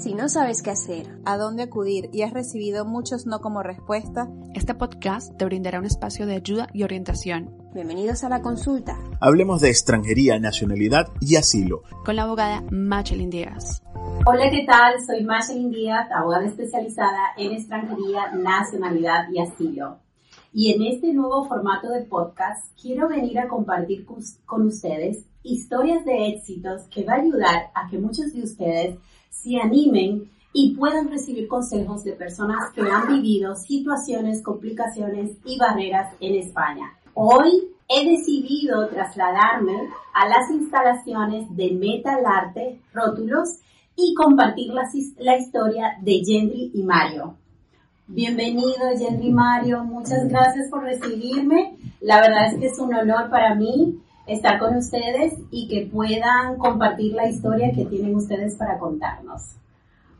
Si no sabes qué hacer, a dónde acudir y has recibido muchos no como respuesta, este podcast te brindará un espacio de ayuda y orientación. Bienvenidos a la consulta. Hablemos de extranjería, nacionalidad y asilo. Con la abogada Machelin Díaz. Hola, ¿qué tal? Soy Machelin Díaz, abogada especializada en extranjería, nacionalidad y asilo. Y en este nuevo formato de podcast quiero venir a compartir con ustedes historias de éxitos que va a ayudar a que muchos de ustedes se animen y puedan recibir consejos de personas que han vivido situaciones, complicaciones y barreras en España. Hoy he decidido trasladarme a las instalaciones de Metal Arte Rótulos y compartir la, historia de Gendry y Mario. Bienvenido, Gendry Mario. Muchas gracias por recibirme. La verdad es que es un honor para mí estar con ustedes y que puedan compartir la historia que tienen ustedes para contarnos.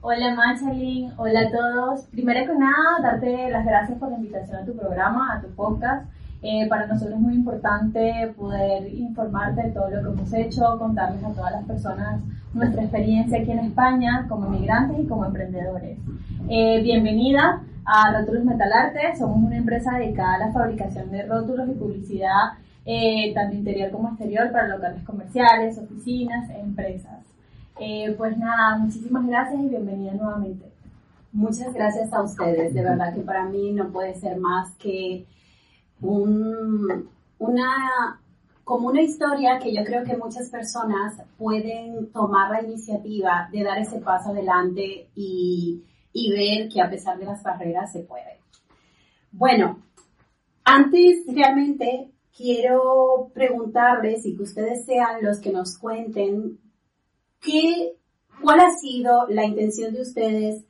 Hola Machalin, hola a todos. Primero que nada, darte las gracias por la invitación a tu programa, a tu podcast. Eh, para nosotros es muy importante poder informarte de todo lo que hemos hecho, contarles a todas las personas nuestra experiencia aquí en España como inmigrantes y como emprendedores. Eh, bienvenida a Rótulos Metalarte, somos una empresa dedicada a la fabricación de rótulos y publicidad eh, tanto interior como exterior, para locales comerciales, oficinas, empresas. Eh, pues nada, muchísimas gracias y bienvenida nuevamente. Muchas gracias a ustedes, de verdad que para mí no puede ser más que un, una, como una historia que yo creo que muchas personas pueden tomar la iniciativa de dar ese paso adelante y, y ver que a pesar de las barreras se puede. Bueno, antes realmente quiero preguntarles y que ustedes sean los que nos cuenten qué, cuál ha sido la intención de ustedes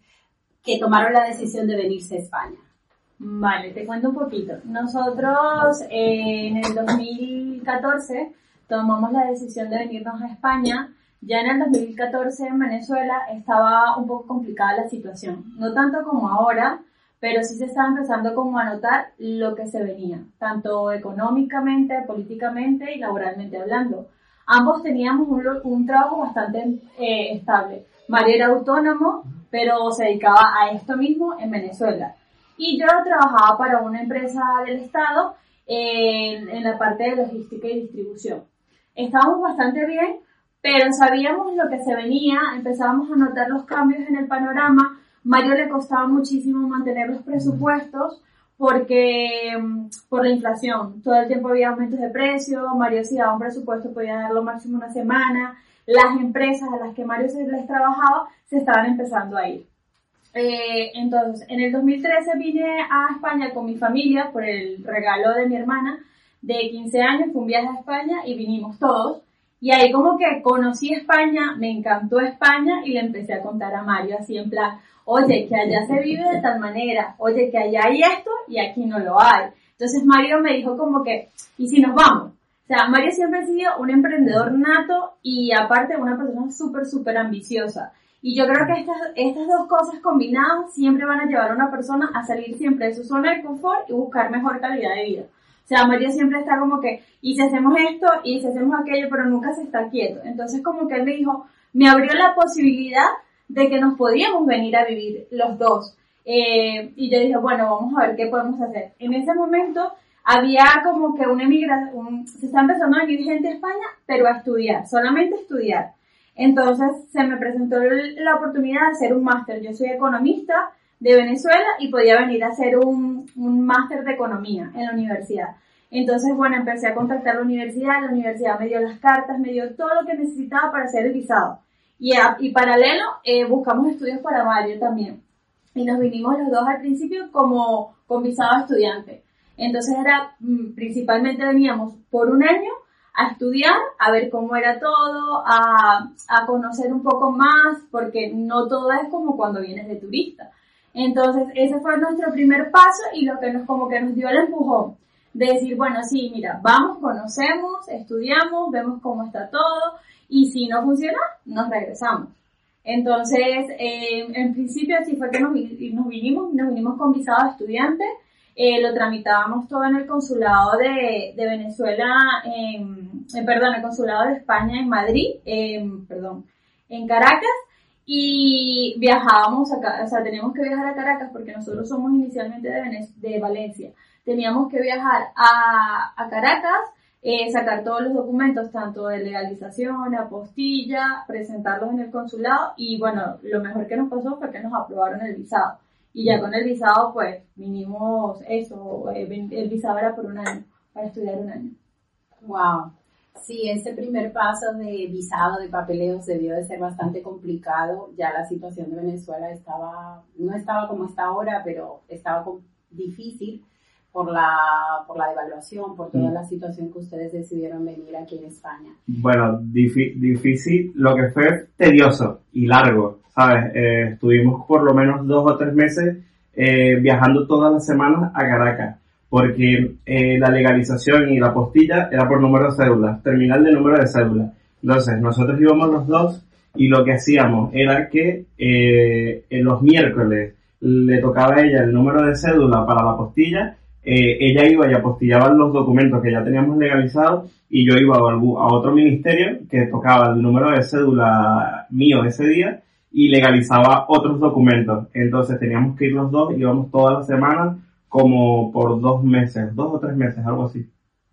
que tomaron la decisión de venirse a España. Vale, te cuento un poquito. Nosotros eh, en el 2014 tomamos la decisión de venirnos a España. Ya en el 2014 en Venezuela estaba un poco complicada la situación. No tanto como ahora, pero sí se estaba empezando como a notar lo que se venía, tanto económicamente, políticamente y laboralmente hablando. Ambos teníamos un, trabajo bastante eh, estable. Mario era autónomo, pero se dedicaba a esto mismo en Venezuela. Y yo trabajaba para una empresa del Estado en, en la parte de logística y distribución. Estábamos bastante bien, pero sabíamos lo que se venía, empezábamos a notar los cambios en el panorama, Mario le costaba muchísimo mantener los presupuestos porque mm, por la inflación, todo el tiempo había aumentos de precio, Mario si daba un presupuesto podía dar lo máximo una semana, las empresas a las que Mario se les trabajaba se estaban empezando a ir. Eh, entonces, en el 2013 vine a España con mi familia por el regalo de mi hermana de 15 años, fue un viaje a España y vinimos todos. Y ahí como que conocí España, me encantó España y le empecé a contar a Mario así en plan, oye, que allá se vive de tal manera, oye, que allá hay esto y aquí no lo hay. Entonces Mario me dijo como que, ¿y si nos vamos? O sea, Mario siempre ha sido un emprendedor nato y aparte una persona súper, súper ambiciosa. Y yo creo que estas, estas dos cosas combinadas siempre van a llevar a una persona a salir siempre de su zona de confort y buscar mejor calidad de vida. O sea, Mario siempre está como que, y si hacemos esto, y si hacemos aquello, pero nunca se está quieto. Entonces como que él me dijo, me abrió la posibilidad de que nos podíamos venir a vivir los dos. Eh, y yo dije, bueno, vamos a ver qué podemos hacer. En ese momento había como que una emigración, se está empezando a venir gente a España, pero a estudiar, solamente estudiar. Entonces se me presentó la oportunidad de hacer un máster. Yo soy economista de Venezuela y podía venir a hacer un, un máster de economía en la universidad. Entonces, bueno, empecé a contactar a la universidad, la universidad me dio las cartas, me dio todo lo que necesitaba para hacer el visado. Y, y paralelo, eh, buscamos estudios para Mario también. Y nos vinimos los dos al principio como con visado estudiante. Entonces era, mm, principalmente veníamos por un año a estudiar, a ver cómo era todo, a, a conocer un poco más, porque no todo es como cuando vienes de turista. Entonces, ese fue nuestro primer paso y lo que nos como que nos dio el empujón de decir, bueno, sí, mira, vamos, conocemos, estudiamos, vemos cómo está todo y si no funciona, nos regresamos. Entonces, eh, en principio así fue que nos, nos vinimos, nos vinimos con visado de estudiante, eh, lo tramitábamos todo en el consulado de, de Venezuela, en, eh, perdón, el consulado de España en Madrid, perdón, en Caracas, y viajábamos acá, o sea, teníamos que viajar a Caracas porque nosotros somos inicialmente de, de Valencia. Teníamos que viajar a, a Caracas, eh, sacar todos los documentos, tanto de legalización, apostilla, presentarlos en el consulado y bueno, lo mejor que nos pasó fue que nos aprobaron el visado. Y ya con el visado, pues, vinimos eso, eh, el visado era por un año, para estudiar un año. Wow. Sí, ese primer paso de visado, de papeleos debió de ser bastante complicado. Ya la situación de Venezuela estaba, no estaba como está ahora, pero estaba difícil por la, por la devaluación, por toda mm. la situación que ustedes decidieron venir aquí en España. Bueno, difícil, lo que fue tedioso y largo, ¿sabes? Eh, estuvimos por lo menos dos o tres meses eh, viajando todas las semanas a Caracas porque eh, la legalización y la postilla era por número de cédula, terminal de número de cédula. Entonces, nosotros íbamos los dos y lo que hacíamos era que eh, en los miércoles le tocaba a ella el número de cédula para la postilla, eh, ella iba y apostillaba los documentos que ya teníamos legalizados y yo iba a, a otro ministerio que tocaba el número de cédula mío ese día y legalizaba otros documentos. Entonces teníamos que ir los dos, íbamos todas las semanas como por dos meses, dos o tres meses, algo así.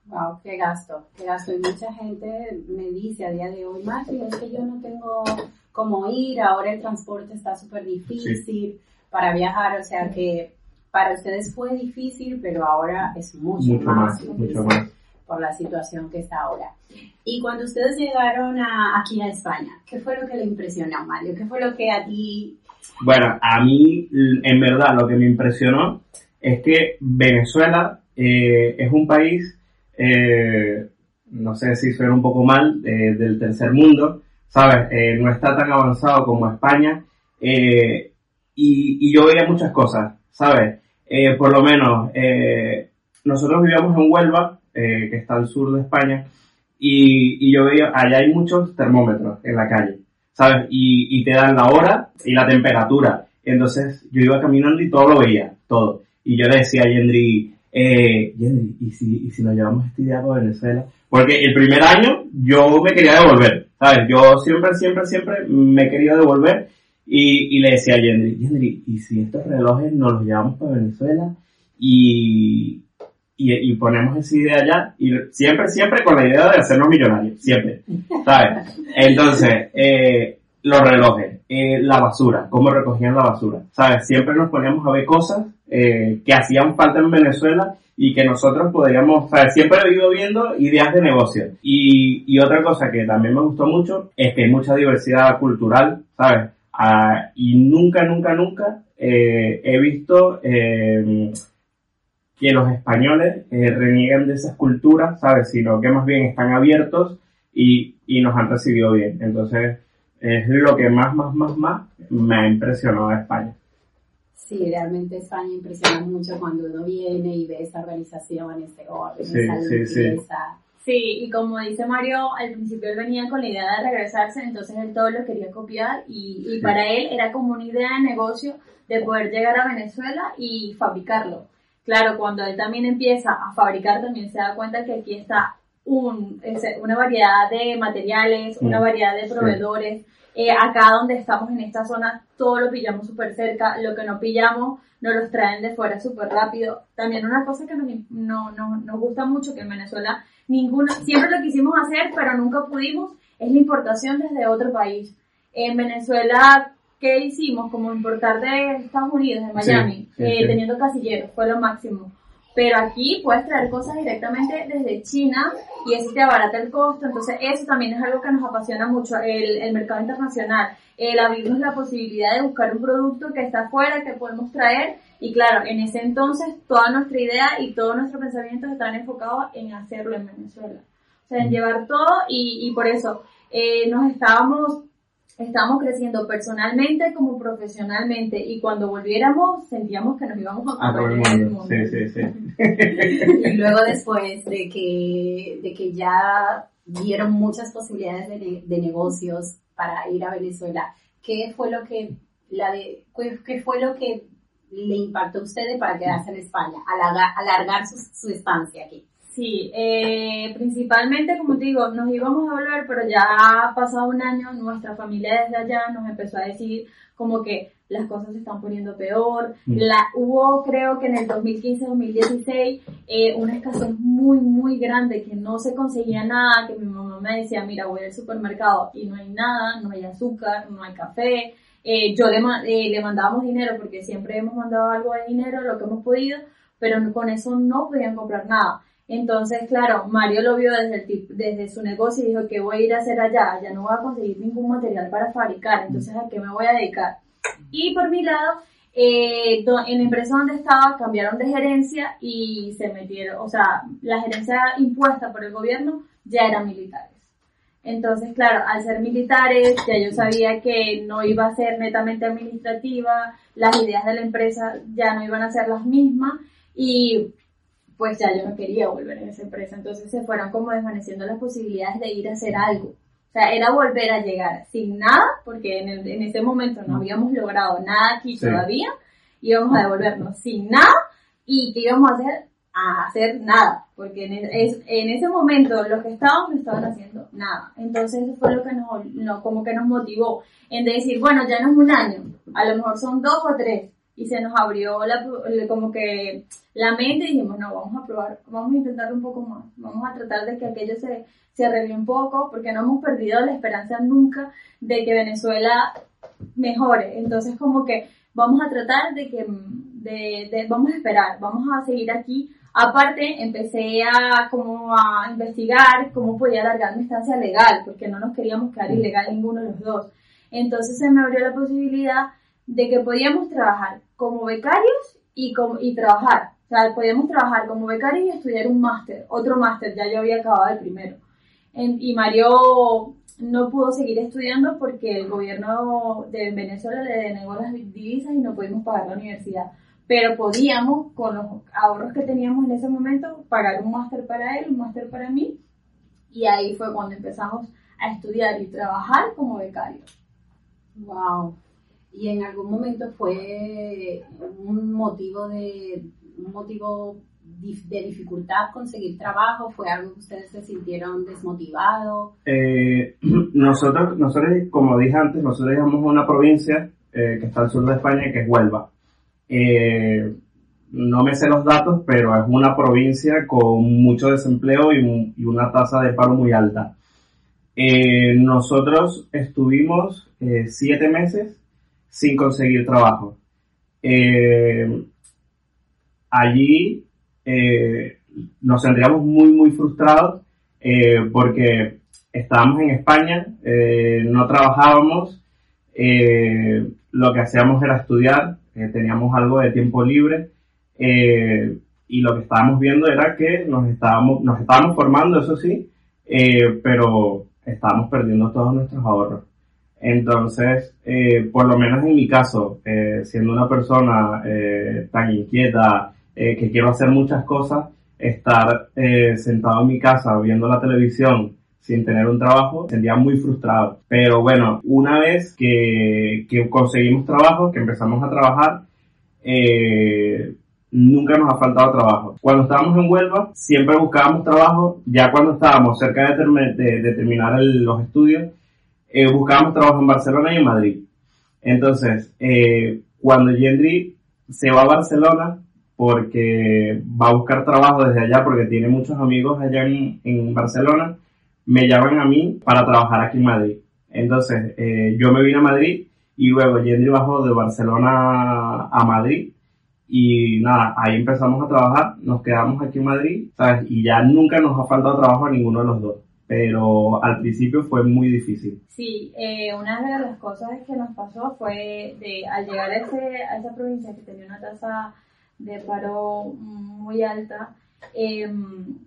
Wow, qué gasto, qué gasto. Y mucha gente me dice a día de hoy, Maggie, es que yo no tengo cómo ir, ahora el transporte está súper difícil para viajar, o sea que para ustedes fue difícil, pero ahora es mucho, más, mucho más por la situación que está ahora. Y cuando ustedes llegaron a, aquí a España, ¿qué fue lo que le impresionó, Mario? ¿Qué fue lo que a ti... Bueno, a mí, en verdad, lo que me impresionó es que Venezuela eh, es un país, eh, no sé si suena un poco mal, eh, del tercer mundo, ¿sabes? no está tan avanzado como España. Y, y, yo veía muchas cosas, ¿sabes? por lo menos, nosotros vivíamos en Huelva, que está al sur de España, y, y, yo veía, allá hay muchos termómetros en la calle, ¿sabes? Y, y te dan la hora y la temperatura. Entonces yo iba caminando y todo lo veía, todo. Y yo le decía a Yendri, eh, Yendri, ¿y si, ¿y si nos llevamos esta idea a Venezuela? Porque el primer año yo me quería devolver, ¿sabes? Yo siempre, siempre, siempre me querido devolver y, y le decía a Yendri, Yendri, ¿y si estos relojes nos los llevamos para Venezuela y, y, ponemos esa idea allá? Y siempre, siempre con la idea de hacernos millonarios, siempre, ¿sabes? Entonces, eh, los relojes, eh, la basura, cómo recogían la basura, ¿sabes? Siempre nos poníamos a ver cosas eh, que hacían falta en Venezuela y que nosotros podríamos, o siempre he ido viendo ideas de negocio. Y, y otra cosa que también me gustó mucho es que hay mucha diversidad cultural, ¿sabes? Ah, y nunca, nunca, nunca eh, he visto eh, que los españoles eh, reniegan de esas culturas, ¿sabes? Sino que más bien están abiertos y, y nos han recibido bien. Entonces, es lo que más, más, más, más me ha impresionado de España. Sí, realmente España impresiona mucho cuando uno viene y ve esa organización, ese orden, sí, esa limpieza. Sí, sí. y como dice Mario, al principio él venía con la idea de regresarse, entonces él todo lo quería copiar y, y para él era como una idea de negocio de poder llegar a Venezuela y fabricarlo. Claro, cuando él también empieza a fabricar, también se da cuenta que aquí está un, una variedad de materiales, una mm. variedad de proveedores. Eh, acá donde estamos en esta zona, todo lo pillamos súper cerca, lo que no pillamos nos los traen de fuera súper rápido. También una cosa que nos, no, no, nos gusta mucho, que en Venezuela ninguno, siempre lo quisimos hacer, pero nunca pudimos, es la importación desde otro país. En Venezuela, ¿qué hicimos? Como importar de Estados Unidos, de Miami, eh, teniendo casilleros, fue lo máximo. Pero aquí puedes traer cosas directamente desde China y eso te abarata el costo. Entonces eso también es algo que nos apasiona mucho, el, el mercado internacional. El abrirnos la posibilidad de buscar un producto que está afuera, que podemos traer. Y claro, en ese entonces toda nuestra idea y todo nuestro pensamiento están enfocados en hacerlo en Venezuela. o sea, en llevar todo y, y por eso eh, nos estábamos estábamos creciendo personalmente como profesionalmente y cuando volviéramos sentíamos que nos íbamos a comer el mundo. Sí, sí, sí. y luego después de que, de que ya vieron muchas posibilidades de, de negocios para ir a Venezuela, ¿qué fue lo que la de, qué fue lo que le impactó a ustedes para quedarse en España, alargar, alargar su, su estancia aquí? Sí, eh, principalmente, como te digo, nos íbamos a volver, pero ya ha pasado un año, nuestra familia desde allá nos empezó a decir como que las cosas se están poniendo peor. Mm. La, hubo, creo que en el 2015-2016, eh, una escasez muy, muy grande, que no se conseguía nada, que mi mamá me decía, mira, voy al supermercado y no hay nada, no hay azúcar, no hay café. Eh, yo le, eh, le mandábamos dinero porque siempre hemos mandado algo de dinero, lo que hemos podido, pero con eso no podían comprar nada. Entonces, claro, Mario lo vio desde, el desde su negocio y dijo, ¿qué voy a ir a hacer allá? Ya no voy a conseguir ningún material para fabricar, entonces ¿a qué me voy a dedicar? Y por mi lado, eh, en la empresa donde estaba cambiaron de gerencia y se metieron, o sea, la gerencia impuesta por el gobierno ya eran militares. Entonces, claro, al ser militares, ya yo sabía que no iba a ser netamente administrativa, las ideas de la empresa ya no iban a ser las mismas y pues ya yo no quería volver en esa empresa. Entonces se fueron como desvaneciendo las posibilidades de ir a hacer algo. O sea, era volver a llegar sin nada, porque en, en ese momento no habíamos logrado nada aquí todavía, íbamos a devolvernos sin nada y que íbamos a hacer a hacer nada, porque en, en ese momento los que estaban no estaban haciendo nada. Entonces eso fue lo que nos, como que nos motivó en decir, bueno, ya no es un año, a lo mejor son dos o tres, y se nos abrió la, como que la mente y dijimos, no, vamos a probar, vamos a intentar un poco más, vamos a tratar de que aquello se, se arregle un poco, porque no hemos perdido la esperanza nunca de que Venezuela mejore. Entonces como que vamos a tratar de que, de, vamos a esperar, vamos a seguir aquí. Aparte, empecé a como a investigar cómo podía alargar mi estancia legal, porque no nos queríamos quedar ilegal ninguno de los dos. Entonces se me abrió la posibilidad de que podíamos trabajar como becarios y, como, y trabajar. O sea, podíamos trabajar como becarios y estudiar un máster, otro máster, ya yo había acabado el primero. y Mario no pudo seguir estudiando porque el gobierno de Venezuela le denegó las divisas y no pudimos pagar la universidad. Pero podíamos, con los ahorros que teníamos en ese momento, pagar un máster para él, un máster para mí. Y ahí fue cuando empezamos a estudiar y trabajar como becarios. Wow y en algún momento fue un motivo de un motivo de dificultad conseguir trabajo? ¿Fue algo que ustedes se sintieron desmotivados? Eh, nosotros, nosotros, como dije antes, nosotros llegamos a una provincia eh, que está al sur de España, que es Huelva. Eh, no me sé los datos, pero es una provincia con mucho desempleo y, una tasa de paro muy alta. nosotros estuvimos siete meses sin conseguir trabajo. Eh, allí eh, nos sentíamos muy, muy frustrados eh, porque estábamos en España, no trabajábamos, lo que hacíamos era estudiar, teníamos algo de tiempo libre y lo que estábamos viendo era que nos estábamos, nos estábamos formando, eso sí, pero estábamos perdiendo todos nuestros ahorros. Entonces, eh, por lo menos en mi caso, eh, siendo una persona eh, tan inquieta, que quiero hacer muchas cosas, estar sentado en mi casa viendo la televisión sin tener un trabajo, sentía muy frustrado. Pero bueno, una vez que, conseguimos trabajo, que empezamos a trabajar, nunca nos ha faltado trabajo. Cuando estábamos en Huelva, siempre buscábamos trabajo, ya cuando estábamos cerca de, de, terminar los estudios, eh, buscábamos trabajo en Barcelona y en Madrid. Entonces, eh, cuando Yendri se va a Barcelona, porque va a buscar trabajo desde allá, porque tiene muchos amigos allá en, Barcelona, me llaman a mí para trabajar aquí en Madrid. Entonces, eh, yo me vine a Madrid y luego Yendri bajó de Barcelona a Madrid y nada, ahí empezamos a trabajar, nos quedamos aquí en Madrid, ¿sabes? Y ya nunca nos ha faltado trabajo a ninguno de los dos pero al principio fue muy difícil. Sí, eh, una de las cosas que nos pasó fue de al llegar a, esa provincia que tenía una tasa de paro muy alta, em,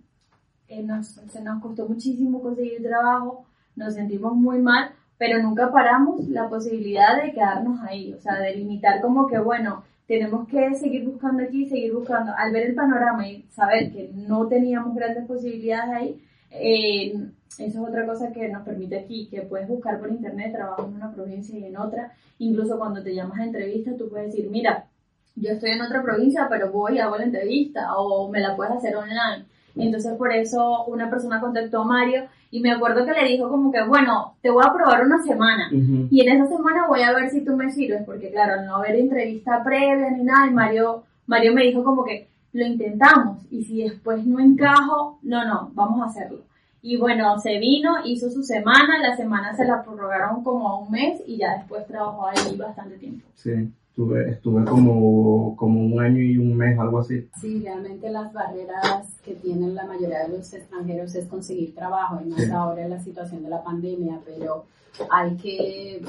eh, nos, se nos costó muchísimo conseguir trabajo, nos sentimos muy mal, pero nunca paramos la posibilidad de quedarnos ahí, o sea, de limitar como que, bueno, tenemos que seguir buscando aquí, seguir buscando. Al ver el panorama y saber que no teníamos grandes posibilidades ahí, eh, eso es otra cosa que nos permite aquí, que puedes buscar por internet trabajo en una provincia y en otra. Incluso cuando te llamas a entrevista, tú puedes decir, mira, yo estoy en otra provincia, pero voy hago la entrevista, o me la puedes hacer online. Entonces por eso una persona contactó a Mario y me acuerdo que le dijo como que, bueno, te voy a probar una semana y en esa semana voy a ver si tú me sirves, porque claro, no haber entrevista previa ni nada, y Mario, Mario me dijo como que lo intentamos y si después no encajo, no, no, vamos a hacerlo. Y bueno, se vino, hizo su semana, la semana se la prorrogaron como a un mes y ya después trabajó ahí bastante tiempo. Sí, estuve, estuve como, como un año y un mes, algo así. Sí, realmente las barreras que tienen la mayoría de los extranjeros es conseguir trabajo y más ahora en la situación de la pandemia, pero hay que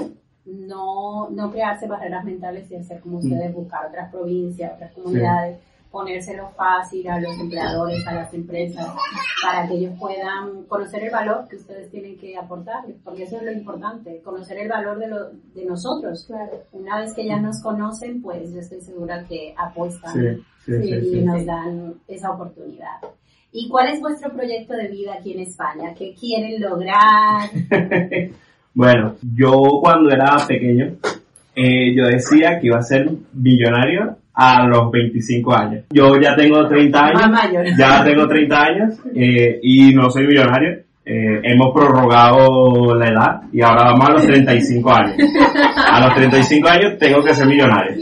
no, no crearse barreras mentales y hacer como ustedes, buscar otras provincias, otras comunidades ponérselo fácil a los empleadores, a las empresas, para que ellos puedan conocer el valor que ustedes tienen que aportar, porque eso es lo importante, conocer el valor de, lo, de nosotros. Una vez que ya nos conocen, pues yo estoy segura que apuestan y nos dan esa oportunidad. ¿Y cuál es vuestro proyecto de vida aquí en España? ¿Qué quieren lograr? bueno, yo cuando era pequeño, eh, yo decía que iba a ser millonario a los 25 años. Yo ya tengo 30 años, ya tengo 30 años eh, y no soy millonario. Eh, hemos prorrogado la edad y ahora vamos a los 35 años. A los 35 años tengo que ser millonario.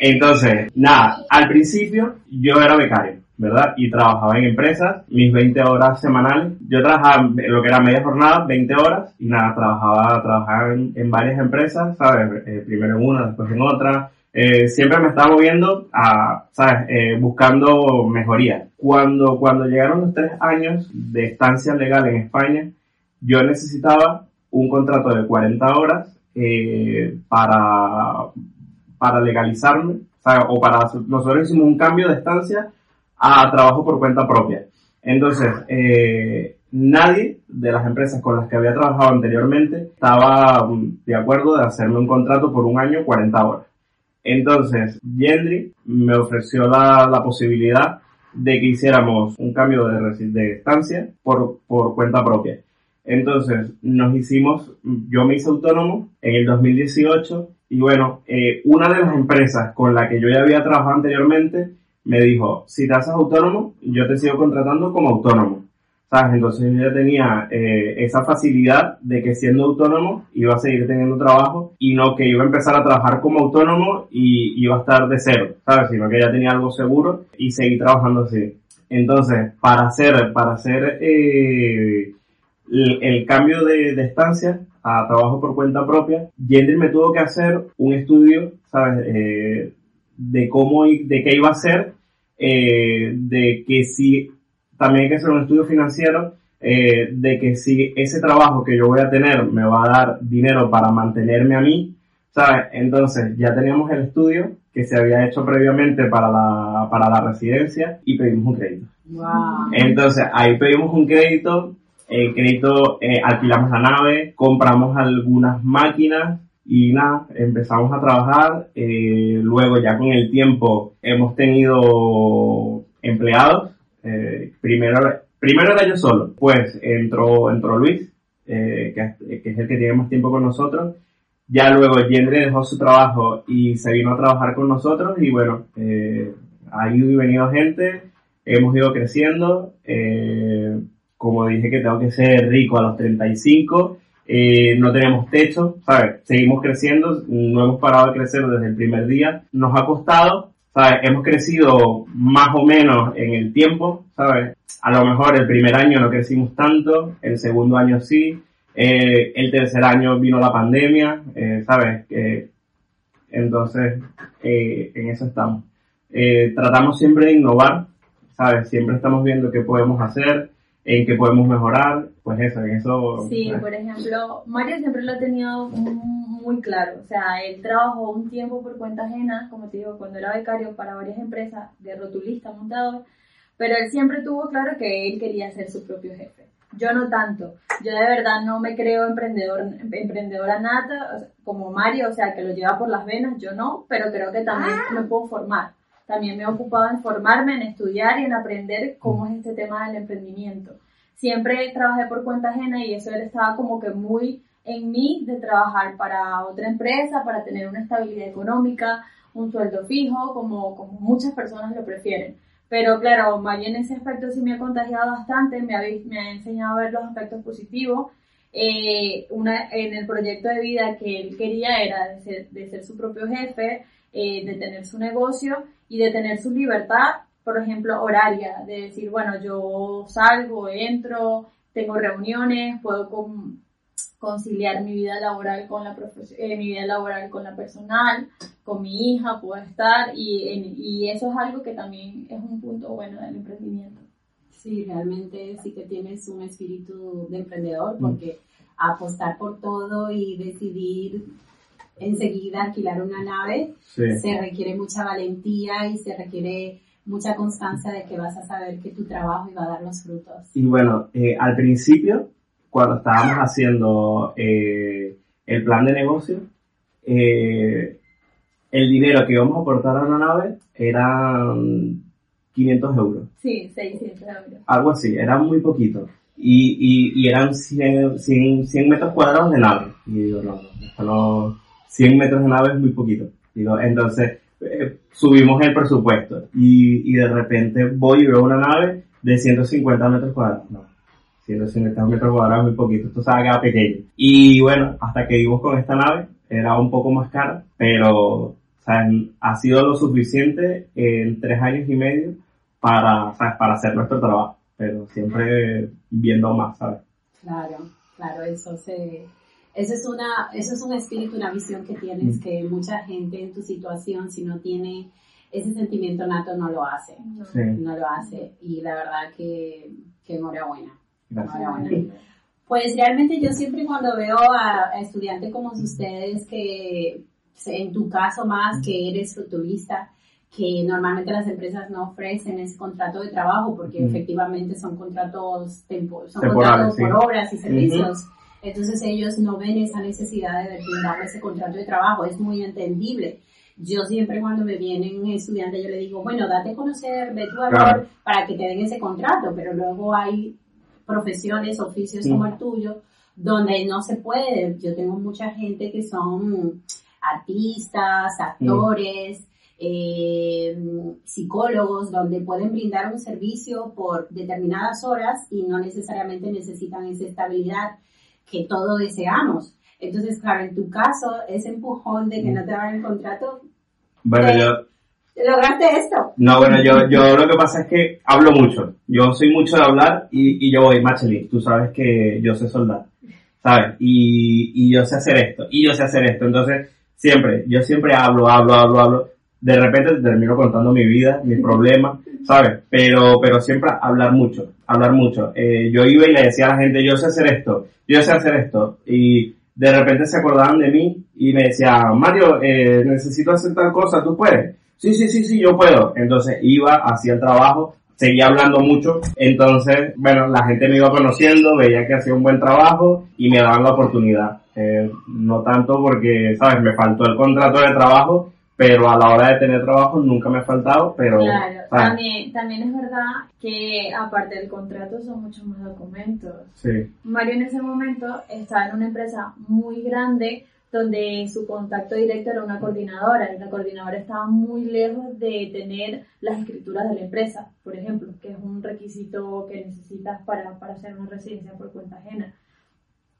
Entonces, nada, al principio yo era becario, ¿verdad? Y trabajaba en empresas, mis 20 horas semanales. Yo trabajaba en lo que era media jornada, 20 horas, y nada, trabajaba, trabajaba en, varias empresas, ¿sabes? Eh, primero en una, después en otra, eh, siempre me estaba moviendo a, ¿sabes? Eh, buscando mejoría. Cuando, cuando llegaron los tres años de estancia legal en España, yo necesitaba un contrato de 40 horas eh, para, para legalizarme, o para, nosotros hicimos un cambio de estancia a trabajo por cuenta propia. Entonces, nadie de las empresas con las que había trabajado anteriormente estaba mm, de acuerdo de hacerme un contrato por un año 40 horas. Entonces, Gendry me ofreció la, la, posibilidad de que hiciéramos un cambio de, de estancia por, por cuenta propia. Entonces, nos hicimos, yo me hice autónomo en el 2018 y bueno, eh, una de las empresas con la que yo ya había trabajado anteriormente me dijo, si te haces autónomo, yo te sigo contratando como autónomo. ¿Sabes? Entonces yo ya tenía eh, esa facilidad de que siendo autónomo iba a seguir teniendo trabajo y no que iba a empezar a trabajar como autónomo y iba a estar de cero, ¿sabes? Sino que ya tenía algo seguro y seguir trabajando así. Entonces, para hacer, para hacer eh, el, cambio de, de, estancia a trabajo por cuenta propia, Yendri me tuvo que hacer un estudio, ¿sabes? Eh, de cómo y de qué iba a ser, eh, de que si también hay que hacer un estudio financiero eh, de que si ese trabajo que yo voy a tener me va a dar dinero para mantenerme a mí, ¿sabes? Entonces ya teníamos el estudio que se había hecho previamente para la, para la residencia y pedimos un crédito. Wow. Entonces ahí pedimos un crédito, el crédito eh, alquilamos la nave, compramos algunas máquinas y nada, empezamos a trabajar. Eh, luego ya con el tiempo hemos tenido empleados eh, primero, primero era yo solo, pues entró, entró Luis, eh, que, es el que tiene más tiempo con nosotros. Ya luego Yendre dejó su trabajo y se vino a trabajar con nosotros y bueno, eh, ha ido y venido gente, hemos ido creciendo. como dije que tengo que ser rico a los 35, no tenemos techo, ¿sabes? Seguimos creciendo, no hemos parado de crecer desde el primer día. Nos ha costado, Hemos crecido más o menos en el tiempo, ¿sabes? A lo mejor el primer año no crecimos tanto, el segundo año sí, eh, el tercer año vino la pandemia, eh, ¿sabes? entonces, eh, en eso estamos. tratamos siempre de innovar, ¿sabes? Siempre estamos viendo qué podemos hacer, en qué podemos mejorar, pues eso, en eso... Sí, por ejemplo, Mario siempre lo ha tenido muy claro, o sea, él trabajó un tiempo por cuenta ajena, como te digo, cuando era becario para varias empresas de rotulista, montador, pero él siempre tuvo claro que él quería ser su propio jefe. Yo no tanto. Yo de verdad no me creo emprendedor, emprendedora nata como Mario, o sea, que lo lleva por las venas, yo no, pero creo que también ah. me puedo formar. También me he ocupado en formarme, en estudiar y en aprender cómo es este tema del emprendimiento. Siempre trabajé por cuenta ajena y eso él estaba como que muy en mí de trabajar para otra empresa, para tener una estabilidad económica, un sueldo fijo, como, como muchas personas lo prefieren. Pero claro, María en ese aspecto sí me ha contagiado bastante, me ha, me ha enseñado a ver los aspectos positivos. Eh, una, en el proyecto de vida que él quería era de ser, de ser su propio jefe, eh, de tener su negocio y de tener su libertad, por ejemplo, horaria, de decir, bueno, yo salgo, entro, tengo reuniones, puedo conciliar mi vida laboral con la eh, mi vida laboral con la personal, con mi hija, puedo estar y, y eso es algo que también es un punto bueno del emprendimiento. Sí, realmente sí que tienes un espíritu de emprendedor mm. porque apostar por todo y decidir enseguida alquilar una nave se requiere mucha valentía y se requiere mucha constancia de que vas a saber que tu trabajo iba a dar los frutos. Y bueno, eh, al principio cuando estábamos haciendo eh, el plan de negocio, eh, el dinero que íbamos a aportar a la nave eran 500 euros. Sí, 600 euros. Algo así, era muy poquito. Y, y, eran 100, 100, metros cuadrados de nave. Y digo, no, no, 100 metros de nave es muy poquito. Digo, entonces eh, subimos el presupuesto y, y de repente voy y veo una nave de 150 metros cuadrados. No, 150 metros cuadrados muy poquito, esto se va a quedar pequeño. Y bueno, hasta que vimos con esta nave, era un poco más cara, pero ha sido lo suficiente en tres años y medio para, para hacer nuestro trabajo, pero siempre viendo más, ¿sabes? Claro, claro, eso se... Eso es, una, eso es un espíritu, una visión que tienes mm. que mucha gente en tu situación, si no tiene ese sentimiento nato, no lo hace. No lo hace. Y la verdad que, que enhorabuena. Pues realmente yo siempre cuando veo a, estudiantes como ustedes que en tu caso más que eres futurista, que normalmente las empresas no ofrecen ese contrato de trabajo porque efectivamente son contratos, son contratos por obras y servicios. Entonces ellos no ven esa necesidad de brindar ese contrato de trabajo, es muy entendible. Yo siempre cuando me vienen estudiantes yo le digo, bueno, date a conocer, ve tu valor para que te den ese contrato, pero luego hay profesiones, oficios como el tuyo, donde no se puede. Yo tengo mucha gente que son artistas, actores, eh, psicólogos, donde pueden brindar un servicio por determinadas horas y no necesariamente necesitan esa estabilidad que todos deseamos. Entonces, claro, en tu caso, ese empujón de que no te hagan el contrato. Bueno, yo, lograste esto. No, bueno, yo, yo lo que pasa es que hablo mucho. Yo soy mucho de hablar y, y yo voy, Macheli, tú sabes que yo sé soldar, ¿sabes? Y, y yo sé hacer esto, y yo sé hacer esto. Entonces, siempre, yo siempre hablo, hablo, hablo, hablo. De repente te termino contando mi vida, mis problemas, ¿sabes? Pero, pero siempre hablar mucho, hablar mucho. Eh, yo iba y le decía a la gente, yo sé hacer esto, yo sé hacer esto. Y de repente se acordaban de mí y me decían, Mario, eh, necesito hacer tal cosa, ¿tú puedes? Sí, sí, sí, sí, yo puedo. Entonces iba, hacía el trabajo, seguía hablando mucho, entonces, bueno, la gente me iba conociendo, veía que hacía un buen trabajo y me daban la oportunidad. Eh, no tanto porque, ¿sabes? Me faltó el contrato de trabajo, pero a la hora de tener trabajo nunca me ha faltado, pero... Claro, también, también es verdad que aparte del contrato son muchos más documentos. Sí. Mario en ese momento estaba en una empresa muy grande, donde su contacto directo era una coordinadora y la coordinadora estaba muy lejos de tener las escrituras de la empresa, por ejemplo, que es un requisito que necesitas para, para hacer una residencia por cuenta ajena.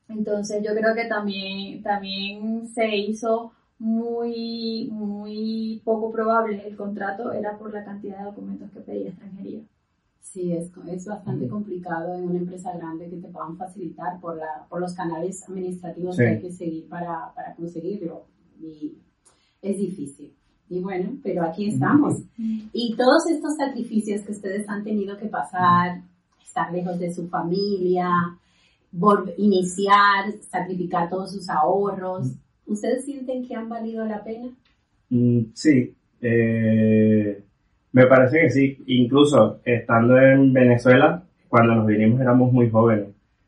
Entonces yo creo que también, también se hizo muy, muy poco probable el contrato, era por la cantidad de documentos que pedía extranjería. Sí, es, es bastante complicado en una empresa grande que te puedan facilitar por, la, por los canales administrativos que hay que seguir para, para conseguirlo. Y es difícil. Y bueno, pero aquí estamos. Y todos estos sacrificios que ustedes han tenido que pasar, estar lejos de su familia, iniciar, sacrificar todos sus ahorros, ¿ustedes sienten que han valido la pena? Mm, sí. Eh, Me parece que sí, incluso estando en Venezuela, cuando nos vinimos éramos muy jóvenes,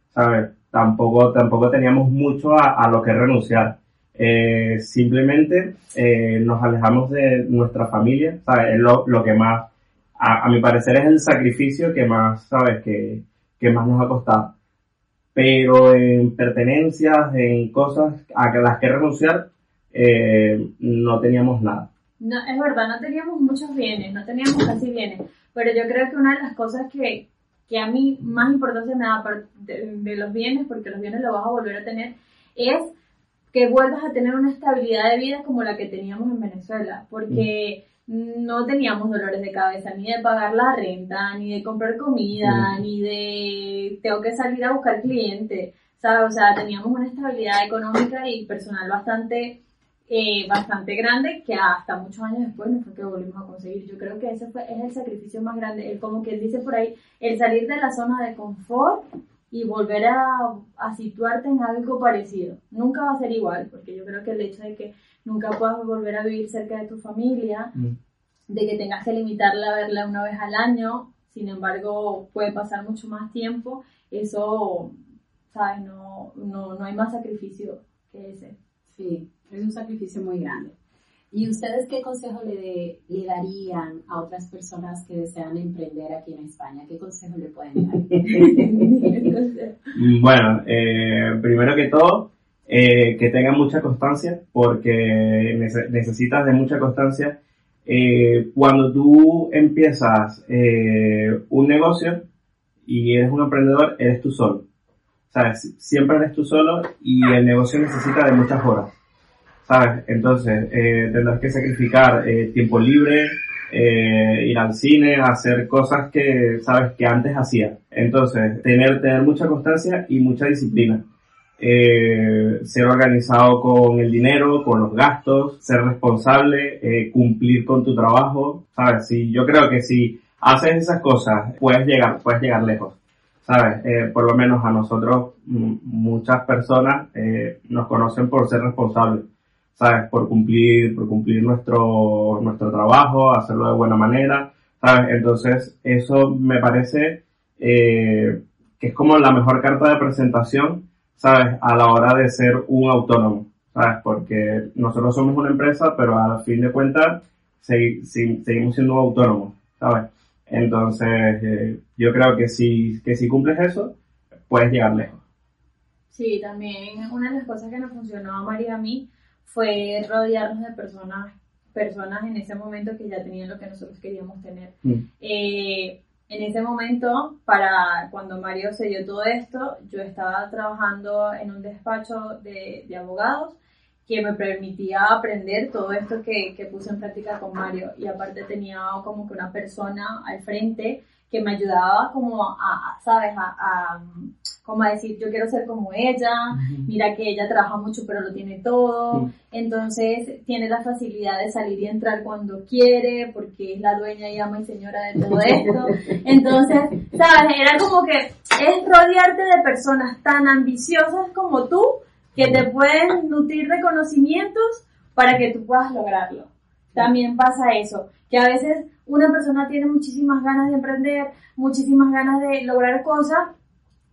¿sabes? Tampoco, tampoco teníamos mucho a, lo que renunciar. Eh, simplemente eh, nos alejamos de nuestra familia, ¿sabes? Es lo, lo que más, a, a, mi parecer es el sacrificio que más, ¿sabes? Que, que más nos ha costado. Pero en pertenencias, en cosas a las que renunciar, eh, no teníamos nada. No, es verdad, no teníamos muchos bienes, no teníamos casi bienes, pero yo creo que una de las cosas que, que a mí más importancia me da de, de los bienes, porque los bienes los vas a volver a tener, es que vuelvas a tener una estabilidad de vida como la que teníamos en Venezuela, porque mm. no teníamos dolores de cabeza ni de pagar la renta, ni de comprar comida, mm. ni de tengo que salir a buscar clientes, ¿sabes? O sea, teníamos una estabilidad económica y personal bastante eh, bastante grande que hasta muchos años después no fue que volvimos a conseguir. Yo creo que ese fue, es el sacrificio más grande, el, como quien dice por ahí, el salir de la zona de confort y volver a, a, situarte en algo parecido. Nunca va a ser igual, porque yo creo que el hecho de que nunca puedas volver a vivir cerca de tu familia, mm. de que tengas que limitarla a verla una vez al año, sin embargo puede pasar mucho más tiempo, eso, ¿sabes? No, no, no hay más sacrificio que ese. Sí, es un sacrificio muy grande. ¿Y ustedes qué consejo le, le, darían a otras personas que desean emprender aquí en España? ¿Qué consejo le pueden dar? bueno, eh, primero que todo, eh, que tengan mucha constancia, porque necesitas de mucha constancia. Eh, cuando tú empiezas un negocio y eres un emprendedor, eres tú solo. ¿Sabes? Siempre eres tú solo y el negocio necesita de muchas horas. ¿Sabes? Entonces, eh, tendrás que sacrificar eh, tiempo libre, eh, ir al cine, hacer cosas que, sabes, que antes hacía. Entonces, tener, tener mucha constancia y mucha disciplina. Eh, ser organizado con el dinero, con los gastos, ser responsable, eh, cumplir con tu trabajo, ¿sabes? Si, yo creo que si haces esas cosas, puedes llegar, puedes llegar lejos. ¿Sabes? Por lo menos a nosotros, muchas personas nos conocen por ser responsables. ¿Sabes? Por cumplir, por cumplir nuestro, nuestro trabajo, hacerlo de buena manera, ¿sabes? Entonces, eso me parece eh, que es como la mejor carta de presentación, ¿sabes? A la hora de ser un autónomo, ¿sabes? Porque nosotros somos una empresa, pero a fin de cuentas seguimos siendo autónomos, ¿sabes? Entonces, eh, yo creo que si, que si cumples eso, puedes llegar lejos. Sí, también una de las cosas que nos funcionó a María y a mí fue rodearnos de personas, personas en ese momento que ya tenían lo que nosotros queríamos tener. Mm. Eh, en ese momento, para cuando Mario se dio todo esto, yo estaba trabajando en un despacho de, de abogados que me permitía aprender todo esto que, que, puse en práctica con Mario. Y aparte tenía como que una persona al frente que me ayudaba como a, ¿sabes? A, como a decir, yo quiero ser como ella, mira que ella trabaja mucho pero lo tiene todo, entonces tiene la facilidad de salir y entrar cuando quiere, porque es la dueña y ama y señora de todo esto, entonces, ¿sabes? Era como que es rodearte de personas tan ambiciosas como tú, que te pueden nutrir de conocimientos para que tú puedas lograrlo. También pasa eso, que a veces una persona tiene muchísimas ganas de emprender, muchísimas ganas de lograr cosas,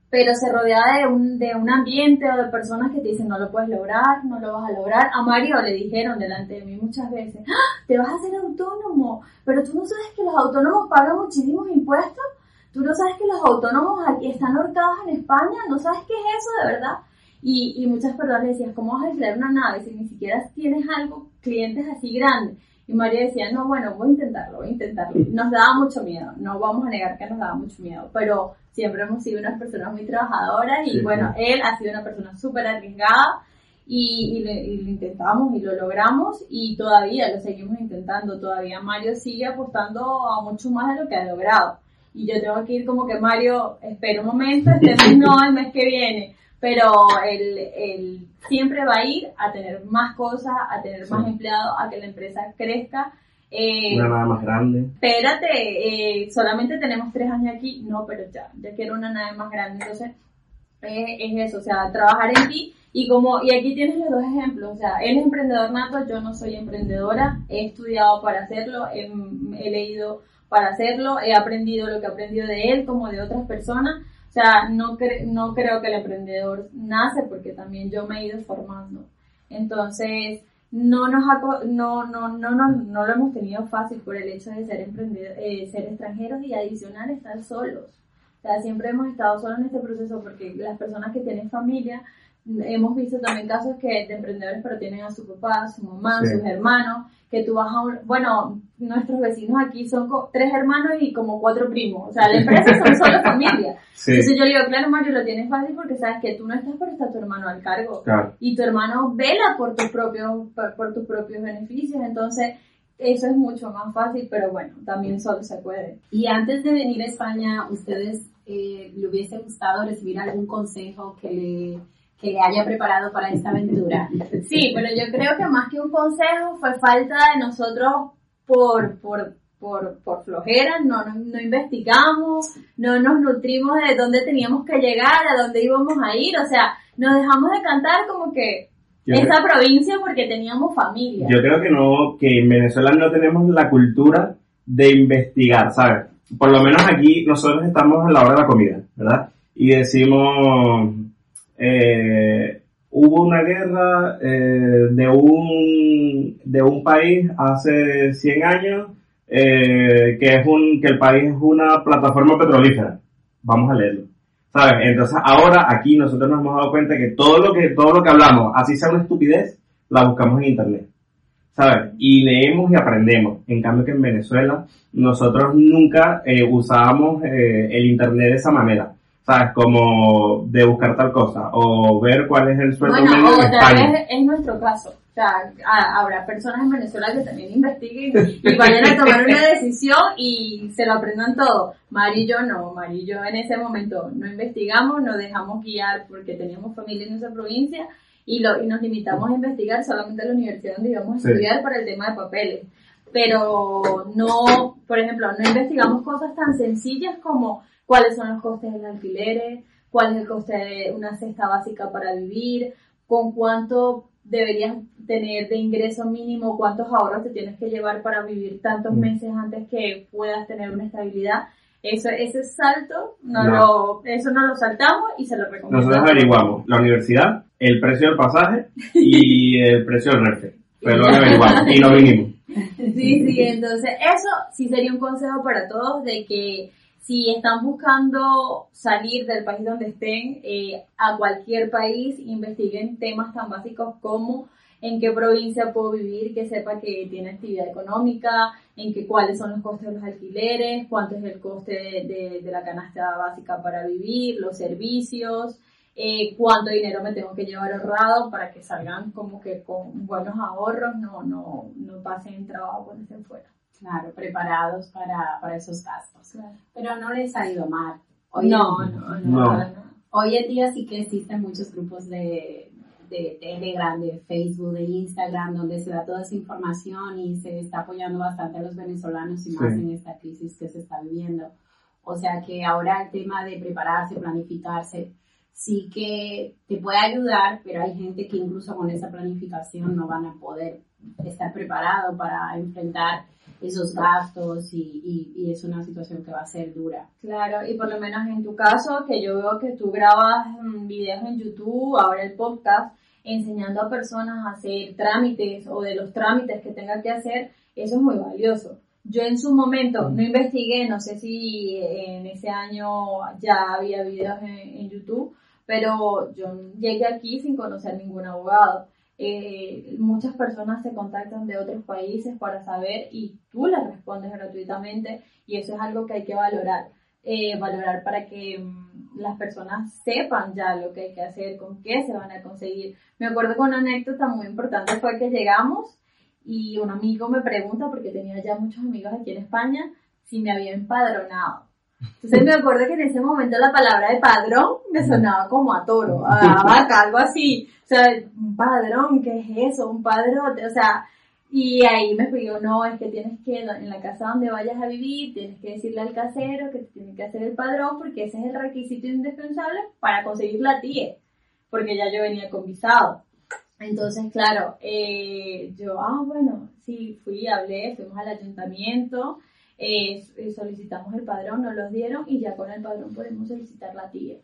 pero se rodea de un, de un ambiente o de personas que te dicen no lo puedes lograr, no lo vas a lograr. A Mario le dijeron delante de mí muchas veces, ¡Ah! te vas a hacer autónomo, pero tú no sabes que los autónomos pagan muchísimos impuestos, tú no sabes que los autónomos aquí están horcados en España, no sabes qué es eso de verdad. Y, y muchas personas le decían, ¿cómo vas a alquilar una nave si ni siquiera tienes algo, clientes así grandes? Y María decía, no, bueno, voy a intentarlo, voy a intentarlo. Nos daba mucho miedo, no vamos a negar que nos daba mucho miedo, pero siempre hemos sido unas personas muy trabajadoras y bueno, él ha sido una persona súper arriesgada y, y, lo intentamos y lo logramos y todavía lo seguimos intentando, todavía Mario sigue apostando a mucho más de lo que ha logrado. Y yo tengo que ir como que Mario, espera un momento, este mes no, el mes que viene pero él, siempre va a ir a tener más cosas, a tener más empleados, a que la empresa crezca. Eh, una nave más grande. Espérate, eh, solamente tenemos tres años aquí, no, pero ya, ya quiero una nave más grande, entonces eh, es eso, o sea, trabajar en ti. Y como, y aquí tienes los dos ejemplos, o sea, él es emprendedor nato, yo no soy emprendedora, he estudiado para hacerlo, he, he leído para hacerlo, he aprendido lo que he aprendido de él como de otras personas, o sea, no, no creo que el emprendedor nace porque también yo me he ido formando. Entonces, no nos no, no, no, no, no lo hemos tenido fácil por el hecho de ser emprendedor, eh, ser extranjeros y adicional estar solos. O sea, siempre hemos estado solos en este proceso porque las personas que tienen familia hemos visto también casos que de emprendedores pero tienen a su papá, a su mamá, sus hermanos, que tú vas a un, bueno, nuestros vecinos aquí son tres hermanos y como cuatro primos, o sea, la empresa son solo familia. Entonces yo le digo, claro Mario, lo tienes fácil porque sabes que tú no estás pero está tu hermano al cargo. Y tu hermano vela por tus propios, por, tus propios beneficios, entonces eso es mucho más fácil, pero bueno, también solo se puede. Y antes de venir a España, ¿ustedes eh, le hubiese gustado recibir algún consejo que le que le haya preparado para esta aventura. Sí, pero yo creo que más que un consejo fue falta de nosotros por, por, por, por flojera, no, no, investigamos, no nos nutrimos de dónde teníamos que llegar, a dónde íbamos a ir, o sea, nos dejamos de cantar como que esta provincia porque teníamos familia. Yo creo que no, que en Venezuela no tenemos la cultura de investigar, ¿sabes? Por lo menos aquí nosotros estamos a la hora de la comida, ¿verdad? Y decimos, eh, hubo una guerra eh, de, un, de un país hace 100 años eh, que, es un, que el país es una plataforma petrolífera. Vamos a leerlo. ¿Sabes? Entonces ahora aquí nosotros nos hemos dado cuenta que todo lo que, todo lo que hablamos, así sea una estupidez, la buscamos en internet. ¿Sabes? Y leemos y aprendemos. En cambio que en Venezuela nosotros nunca eh, usábamos eh, el internet de esa manera. ¿Sabes? Como de buscar tal cosa o ver cuál es el sueldo bueno, medio en España. Vez es nuestro caso. O sea, habrá personas en Venezuela que también investiguen y vayan a tomar una decisión y se lo aprendan todo. Mari y yo no, Mari y yo en ese momento no investigamos, nos dejamos guiar porque teníamos familia en esa provincia y, lo, y nos limitamos a investigar solamente en la universidad donde íbamos a estudiar para el tema de papeles. Pero no, por ejemplo, no investigamos cosas tan sencillas como cuáles son los costes del alquiler, cuál es el coste de una cesta básica para vivir, con cuánto deberías tener de ingreso mínimo, cuántos ahorros te tienes que llevar para vivir tantos mm. meses antes que puedas tener una estabilidad. Eso, ese salto, no, Lo, eso no lo saltamos y se lo recomendamos. Nosotros averiguamos la universidad, el precio del pasaje y el precio del refre. Pero lo averiguamos y no vinimos. Sí, sí, entonces eso sí sería un consejo para todos de que si están buscando salir del país donde estén eh, a cualquier país, investiguen temas tan básicos como en qué provincia puedo vivir, que sepa que tiene actividad económica, en qué cuáles son los costes de los alquileres, cuánto es el coste de, de, la canasta básica para vivir, los servicios, eh, cuánto dinero me tengo que llevar ahorrado para que salgan como que con buenos ahorros, no, no, no pasen trabajo cuando estén fuera. Claro, preparados para, para esos gastos. Pero no les ha ido mal. Hoy no, no, no, Hoy en día sí que existen muchos grupos de, de Telegram, de Facebook, de Instagram, donde se da toda esa información y se está apoyando bastante a los venezolanos y más en esta crisis que se está viviendo. O sea que ahora el tema de prepararse, planificarse, sí que te puede ayudar, pero hay gente que incluso con esa planificación no van a poder estar preparado para enfrentar esos gastos y, y, es una situación que va a ser dura. Claro, y por lo menos en tu caso, que yo veo que tú grabas mm, videos en YouTube, ahora el podcast, enseñando a personas a hacer trámites o de los trámites que tengan que hacer, eso es muy valioso. Yo en su momento no investigué, no sé si en ese año ya había videos en, en YouTube, pero yo llegué aquí sin conocer ningún abogado eh, muchas personas se contactan de otros países para saber y tú les respondes gratuitamente y eso es algo que hay que valorar. Eh, valorar para que mm, las personas sepan ya lo que hay que hacer, con qué se van a conseguir. Me acuerdo con una anécdota muy importante fue que llegamos y un amigo me pregunta, porque tenía ya muchos amigos aquí en España, si me había empadronado. Entonces me acuerdo que en ese momento la palabra de padrón me sonaba como a toro, a vaca, algo así. O sea, un padrón, ¿qué es eso? Un padrote, o sea, y ahí me explicó, no, es que tienes que, en la casa donde vayas a vivir, tienes que decirle al casero que tiene que hacer el padrón porque ese es el requisito indispensable para conseguir la TIE. porque ya yo venía con visado. Entonces, claro, eh, yo, ah, bueno, sí, fui, hablé, fuimos al ayuntamiento, eh, solicitamos el padrón, nos los dieron y ya con el padrón podemos solicitar la tía.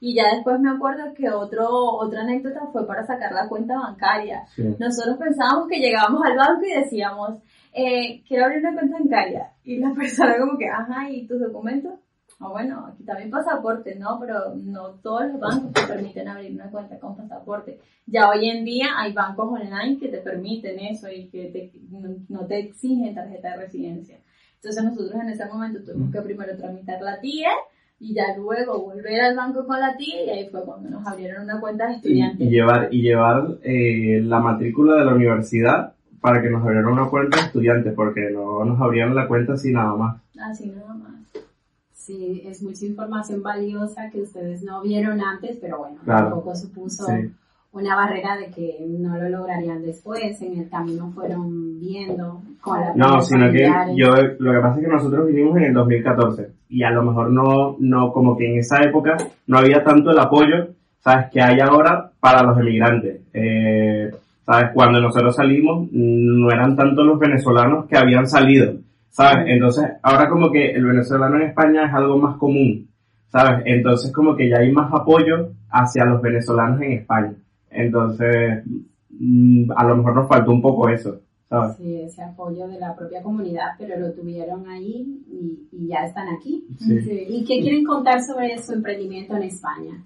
Y ya después me acuerdo que otro, otra anécdota fue para sacar la cuenta bancaria. Nosotros pensábamos que llegábamos al banco y decíamos, eh, quiero abrir una cuenta bancaria. Y la persona como que, ajá, ¿y tus documentos? Ah, bueno, aquí también pasaporte, ¿no? Pero no todos los bancos te permiten abrir una cuenta con pasaporte. Ya hoy en día hay bancos online que te permiten eso y que no te exigen tarjeta de residencia. Entonces nosotros en ese momento tuvimos que primero tramitar la TIE y ya luego volver al banco con la TIE y ahí fue cuando nos abrieron una cuenta de estudiante. Y, llevar, y llevar eh, la matrícula de la universidad para que nos abrieran una cuenta de estudiante, porque no nos abrían la cuenta así nada más. Así nada más. Sí, es mucha información valiosa que ustedes no vieron antes, pero bueno, tampoco supuso una barrera de que no lo lograrían después, en el camino fueron viendo con la No, sino que yo, lo que pasa es que nosotros vinimos en el 2014 y a lo mejor no, no, como que en esa época no había tanto el apoyo, ¿sabes? Que hay ahora para los emigrantes. Eh, ¿Sabes? Cuando nosotros salimos, no eran tanto los venezolanos que habían salido ¿sabes? Entonces, ahora como que el venezolano en España es algo más común, ¿sabes? Entonces como que ya hay más apoyo hacia los venezolanos en España. Entonces, mm, a lo mejor nos faltó un poco eso, ¿sabes? Sí, ese apoyo de la propia comunidad, pero lo tuvieron ahí y, ya están aquí. ¿Y qué quieren contar sobre su emprendimiento en España?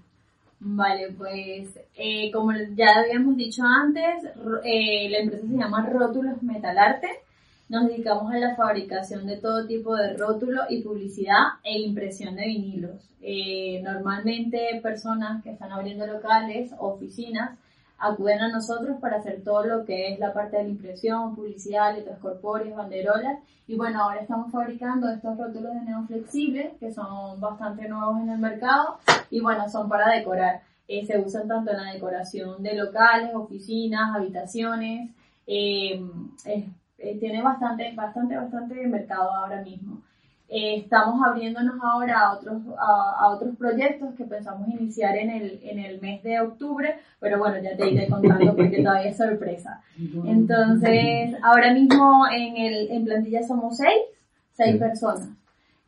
Vale, pues eh, como ya habíamos dicho antes, eh, la empresa se llama Rótulos Metalarte nos dedicamos a la fabricación de todo tipo de rótulo y publicidad e impresión de vinilos. Eh, normalmente personas que están abriendo locales o oficinas acuden a nosotros para hacer todo lo que es la parte de la impresión, publicidad, letras corpóreas, banderolas. Y bueno, ahora estamos fabricando estos rótulos de neón flexible que son bastante nuevos en el mercado y bueno, son para decorar. Eh, se usan tanto en la decoración de locales, oficinas, habitaciones. Eh, eh, tiene bastante, bastante, bastante mercado ahora mismo. Eh, estamos abriéndonos ahora a otros, a, otros proyectos que pensamos iniciar en el, en el mes de octubre, pero bueno, ya te iré contando porque todavía es sorpresa. Entonces, ahora mismo en, el, en plantilla somos seis, seis personas.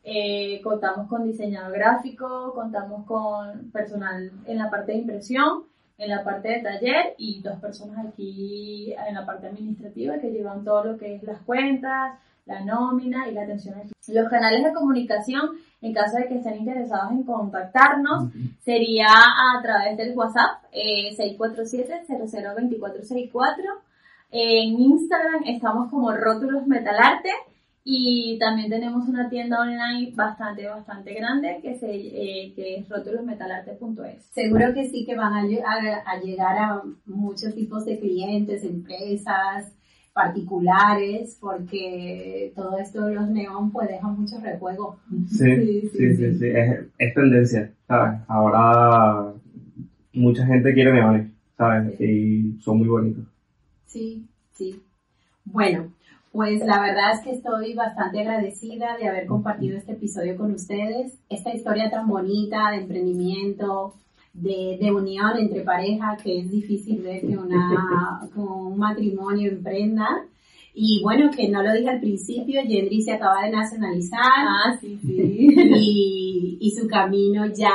Eh, contamos con diseñador gráfico, contamos con personal en la parte de impresión, en la parte de taller y dos personas aquí en la parte administrativa que llevan todo lo que es las cuentas, la nómina y la atención al Los canales de comunicación, en caso de que estén interesados en contactarnos, sería a través del WhatsApp eh, 647-002464. En Instagram estamos como Rótulos Metalarte y también tenemos una tienda online bastante, bastante grande que, se, eh, que es rótulosmetalarte.es. Seguro que sí que van a, a, llegar a muchos tipos de clientes, empresas, particulares, porque todo esto de los neón pues deja mucho rejuego. Sí, sí, sí, sí, Es, es, tendencia, ¿sabes? Ahora mucha gente quiere neones, ¿sabes? Y son muy bonitos. Sí, sí. Bueno, pues la verdad es que estoy bastante agradecida de haber compartido este episodio con ustedes, esta historia tan bonita de emprendimiento, de, unión entre pareja, que es difícil ver que, una, un matrimonio emprenda. Y bueno, que no lo dije al principio, Gendry se acaba de nacionalizar. Ah, sí, sí. Y, y su camino ya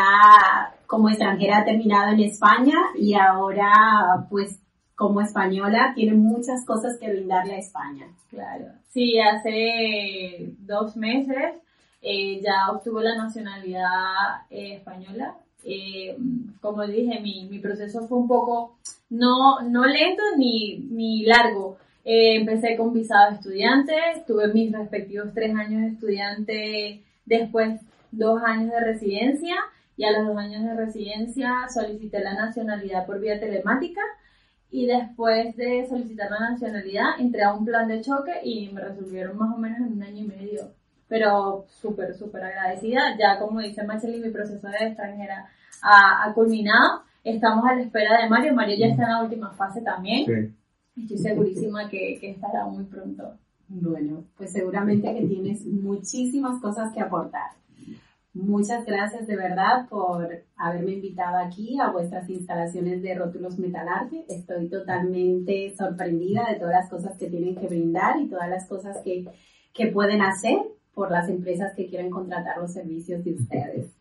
como extranjera ha terminado en España y ahora pues como española tiene muchas cosas que brindarle a España. Claro. Sí, hace dos meses eh, ya obtuvo la nacionalidad eh, española. Eh, como dije, mi, proceso fue un poco no, no lento ni, ni largo. empecé con visado de estudiante, tuve mis respectivos tres años de estudiante, después dos años de residencia y a los dos años de residencia solicité la nacionalidad por vía telemática y después de solicitar la nacionalidad entré a un plan de choque y me resolvieron más o menos en un año y medio. Pero súper, súper agradecida. Ya como dice Macheli, mi proceso de extranjera ha, culminado. Estamos a la espera de Mario. Mario ya está en la última fase también. Estoy segurísima que, que estará muy pronto. Bueno, pues seguramente que tienes muchísimas cosas que aportar. Muchas gracias de verdad por haberme invitado aquí a vuestras instalaciones de rótulos Metalarte. Estoy totalmente sorprendida de todas las cosas que tienen que brindar y todas las cosas que, que pueden hacer por las empresas que quieren contratar los servicios de ustedes.